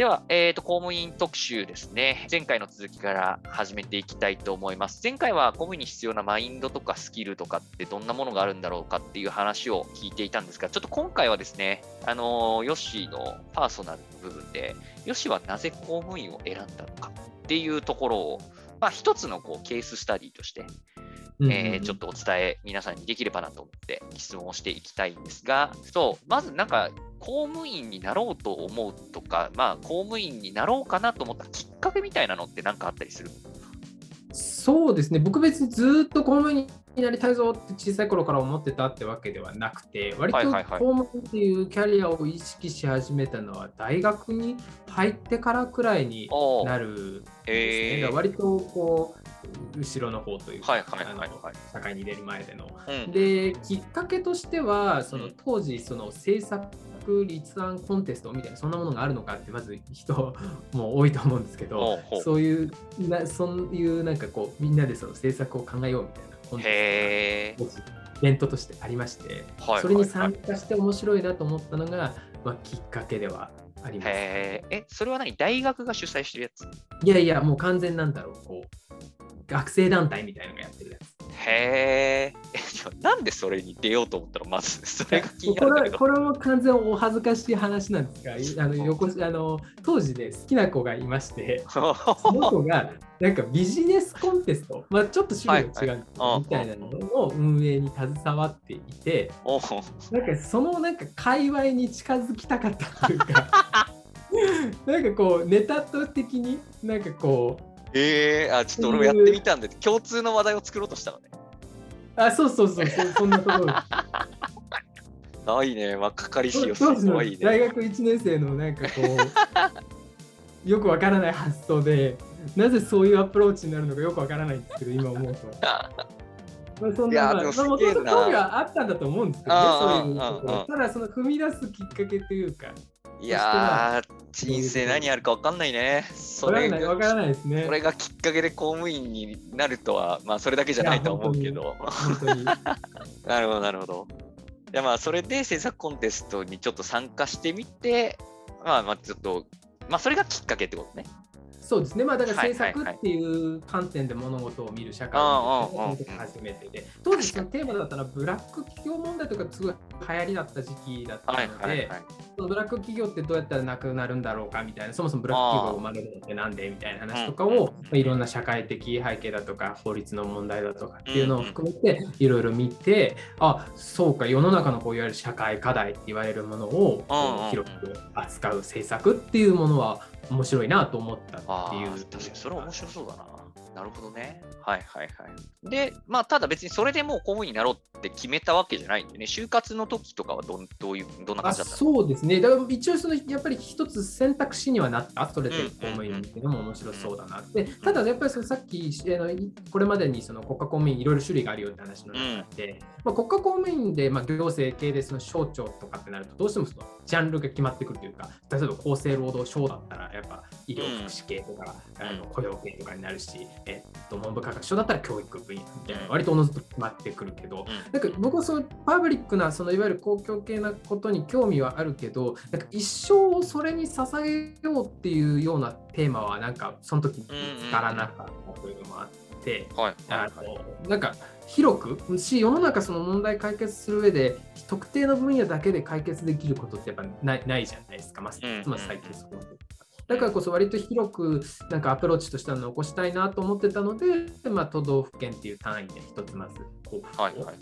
では、えーと、公務員特集ですね。前回の続きから始めていきたいと思います。前回は公務員に必要なマインドとかスキルとかってどんなものがあるんだろうかっていう話を聞いていたんですが、ちょっと今回はですね、あのヨッシーのパーソナルの部分で、ヨッシーはなぜ公務員を選んだのかっていうところを、まあ、一つのこうケーススタディとして、えー、ちょっとお伝え、皆さんにできればなと思って質問をしていきたいんですが、そう、まずなんか、公務員になろうと思うとか、まあ、公務員になろうかなと思ったきっかけみたいなのって何かあったりする？そうですね、僕別にずっと公務員になりたいぞって小さい頃から思ってたってわけではなくて、割と公務員っていうキャリアを意識し始めたのは、大学に入ってからくらいになるんですね。割とこう後ろの方というか、社会に出る前での。うん、で、きっかけとしては、その当時、その政策立案コンテストみたいなそんなものがあるのかってまず人も多いと思うんですけどそういうなそういうなんかこうみんなでその政策を考えようみたいなコンテストがイベントとしてありまして、それに参加して面白いなと思ったのが、まあ、きっかけではあります。え、それは何？大学が主催してるやつ？いやいや、もう完全なんだろう、こう、学生団体みたいなのがやってる。へえ。なんでそれに出ようと思ったの？まず、それが気になるこれこれも完全お恥ずかしい話なんですが、あの横あの当時で好きな子がいまして、その子がなんかビジネスコンテスト、まあ、ちょっと種類が違うみたいなのの運営に携わっていて、なんかそのなんか界隈に近づきたかったというか、なんかこうネタ的になんかこう、ええー、あ、ちょっと俺もやってみたんで、共通の話題を作ろうとしたのね。あ、そうそうそう、そそんなところ。ないね、若かりしよすごいね。大学1年生のなんかこう、よくわからない発想で、なぜそういうアプローチになるのかよくわからないんですけど、今思うと。まあ、そんな、まあ、もともと興味はあったんだと思うんですけどね、そういうところ。ただ、その踏み出すきっかけというか、いや人生何あるか分かんないね。それがからないですね。それがきっかけで公務員になるとは、まあそれだけじゃないと思うけど。なるほど、なるほど。じゃまあそれで制作コンテストにちょっと参加してみて、まあまあちょっと、まあそれがきっかけってことね。そうですね、まあ、だから政策っていう観点で物事を見る社会の初めてで、当時そのテーマだったらブラック企業問題とかすごい流行りだった時期だったので、そのブラック企業ってどうやったらなくなるんだろうかみたいな、そもそもブラック企業が生まれるのってなんでみたいな話とかを、まあ、いろんな社会的背景だとか、法律の問題だとかっていうのを含めて、いろいろ見て、あそうか、世の中のこういわゆる社会課題って言われるものを広く扱う政策っていうものは、面白いなと思ったっていう。確かにそれは面白そうだな。なるほどね。はいはいはい。で、まあ、ただ別にそれでもう公務員になろうって決めたわけじゃないんでね、就活の時とかはどどういう、どんな感じだったそうですね。だから一応その、やっぱり一つ選択肢にはなった、それで公務員っていうのも面白そうだなって。ただ、やっぱりそのさっき、あのこれまでにその国家公務員いろいろ種類があるよって話の中で、うん、まあ、国家公務員で、まあ、行政系でその省庁とかってなると、どうしてもそのジャンルが決まってくるというか、例えば厚生労働省だったら、やっぱ医療福祉系とか、うん、あの雇用系とかになるし、えっと、文部科学省だったら教育分野みたいな、割とおのずと決まってくるけど、なんか僕はそういうパブリックな、そのいわゆる公共系なことに興味はあるけど、なんか一生をそれに捧げようっていうようなテーマは、なんかその時見つからなかったというのもあって、はい、あのなんか広くし世の中その問題解決する上で特定の分野だけで解決できることってやっぱないないじゃないですか、まあ、つまり最近そうだからこそ割と広くなんかアプローチとしては残したいなと思ってたので、まあ、都道府県っていう単位で一つまずこう、はいはい。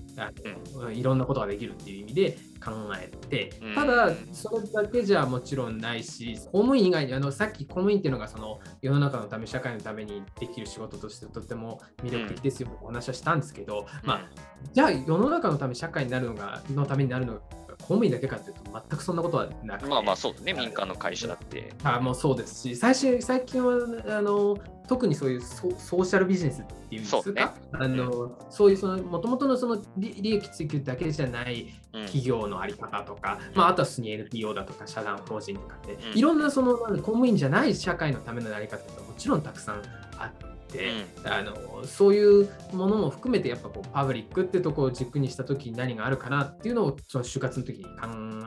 うん、いろんなことができるっていう意味で考えて、ただそれだけじゃもちろんないし公務員以外にあのさっき公務員っていうのがその世の中のため社会のためにできる仕事としてとても魅力的ですよとお話はしたんですけど、まあ、じゃあ世の中のため社会になるのがのためになるの公務員だけかというと全くそんなことはなくて。まあまあそうですね。民間の会社だって。あもうそうですし最初最近はあの特にそういうソーシャルビジネスっていうんですか？そう、ね,、あの、うん、そういうそのもともとのその利益追求だけじゃない企業のあり方とか、うん、まあ、あとは普通に NPO だとか社団法人とかで、うん、いろんなその公務員じゃない社会のためのあり方ってもちろんたくさんあって。、うん、あのそういうものも含めてやっぱこうパブリックってとこを軸にした時に何があるかなっていうのをその就活の時に考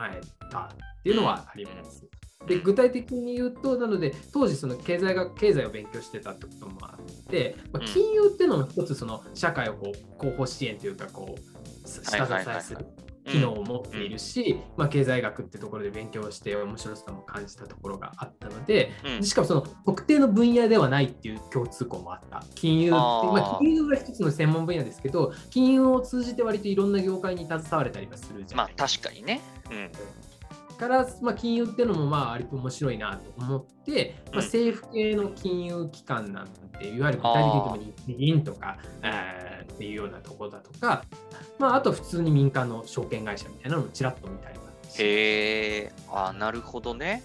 えたっていうのはあります。で具体的に言うと、なので当時その経済学経済を勉強してたってこともあって、まあ、金融っていうのも一つその社会をこう後方支援というかこう下支えする機能を持っているし、まあ、経済学ってところで勉強して面白さも感じたところがあったので、うんしかもその特定の分野ではないっていう共通項もあった金融ってまあ、金融は一つの専門分野ですけど金融を通じて割といろんな業界に携われたりはするじゃまあないですか。確かにね。うん。から、まあ、金融っていうのもまあ割と面白いなと思って、まあ、うん。政府系の金融機関なんていわゆる具体的に言うと日銀とかえーっていうようなところだとか、まあ、あと普通に民間の証券会社みたいなのもちらっと見たりへえ、あなるほどね。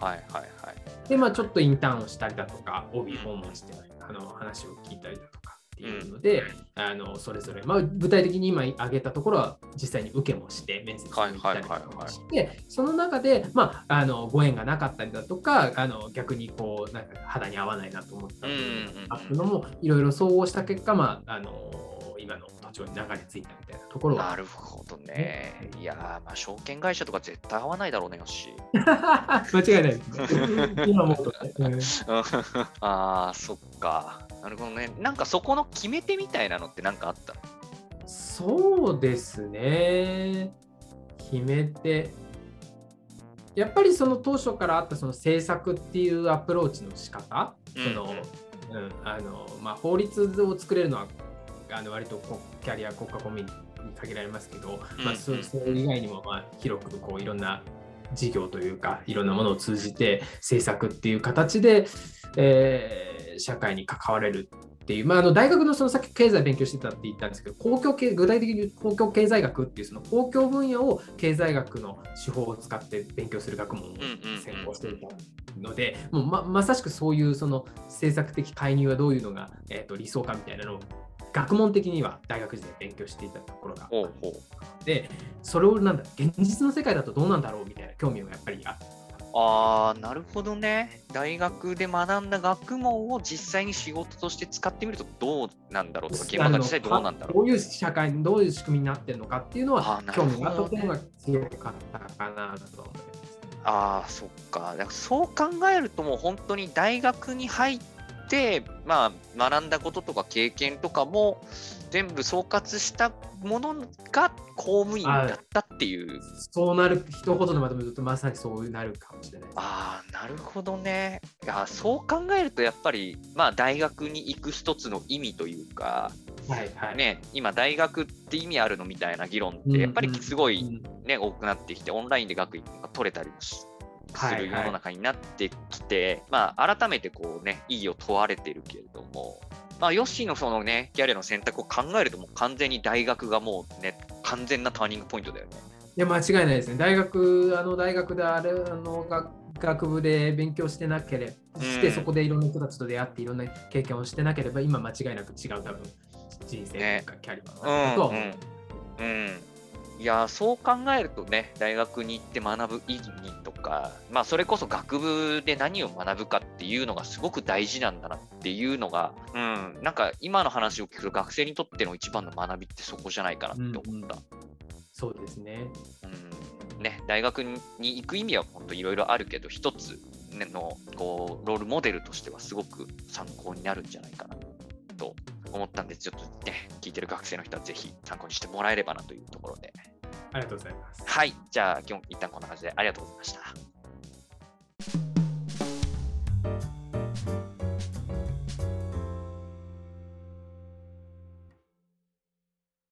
はいはいはい。で、まあ、ちょっとインターンをしたりだとか、OB 訪問してあの話を聞いたりだとかっていうので、あのそれぞれ、まあ、具体的に今挙げたところは実際に受けもして、面接に行ったりとかもして、その中で、まあ、あのご縁がなかったりだとか、あの逆にこうなんか肌に合わないなと思った部分があったのも、いろいろ総合した結果、まあ、あの今の土地に流れ着いたみたいなところはなるほどね。いやー、まあ証券会社とか絶対合わないだろうね、よし。間違いないですね。ああ、そっか。なるほどね。なんかそこの決め手みたいなのって何かあったの？そうですね。決めて。やっぱりその当初からあったその政策っていうアプローチの仕方、そのうんあのまあ、法律を作れるのはあの割とこうキャリア国家公務員に限られますけど、まあ、それ以外にもまあ広くこういろんな事業というかいろんなものを通じて政策っていう形で、えー社会に関われるっていう、まあ、あの大学のそのさっき経済勉強してたって言ったんですけど公共経具体的に公共経済学っていうその公共分野を経済学の手法を使って勉強する学問を専攻していたので、もうままさしくそういうその政策的介入はどういうのが、えー、と理想かみたいなのを学問的には大学時代勉強していたところが。でそれをなんだ現実の世界だとどうなんだろうみたいな興味がやっぱりあってああ、なるほどね。大学で学んだ学問を実際に仕事として使ってみるとどうなんだろうとか、現場が実際どうなんだろう。どういう社会どういう仕組みになってるのかっていうのはね興味があったところが強かったかなと思います。ああ、そっか。だからそう考えるともう本当に大学に入って、まあ、学んだこととか経験とかも全部総括したものが公務員だったっていう。そうなる一言でまとめるとまさにそうなるかもしれない。ああ、なるほどね。いや、そう考えるとやっぱり、まあ、大学に行く一つの意味というか、はいはい。ね、今、大学って意味あるのみたいな議論っうんて、やっぱりすごい、うんね、多くなってきて、オンラインで学位が取れたりもしすはいはいる世の中になってきて、まあ、改めてこうね、意義を問われてるけれども、まあ、ヨッシーのそのね、キャリアの選択を考えると、もう完全に大学がもうね、完全なターニングポイントだよね。いや間違いないですね。大学、あの大学であれあの学学部で勉強してなければ、して、うんそこでいろんな人たちと出会っていろんな経験をしてなければ、今間違いなく違う多分人生とかキャリアうん、だとは思う。うん。うん。いや、そう考えるとね、大学に行って学ぶ意義とか、まあ、それこそ学部で何を学ぶかっていうのがすごく大事なんだなっていうのが、うん、なんか今の話を聞くと学生にとっての一番の学びってそこじゃないかなって思った。そうですね。うんね、大学に行く意味は本当いろいろあるけど、一つ、ね、のこうロールモデルとしてはすごく参考になるんじゃないかなと思ったんで、ちょっとね、聞いてる学生の人はぜひ参考にしてもらえればなというところで。ありがとうございます。はい、じゃあ今日一旦こんな感じでありがとうございました。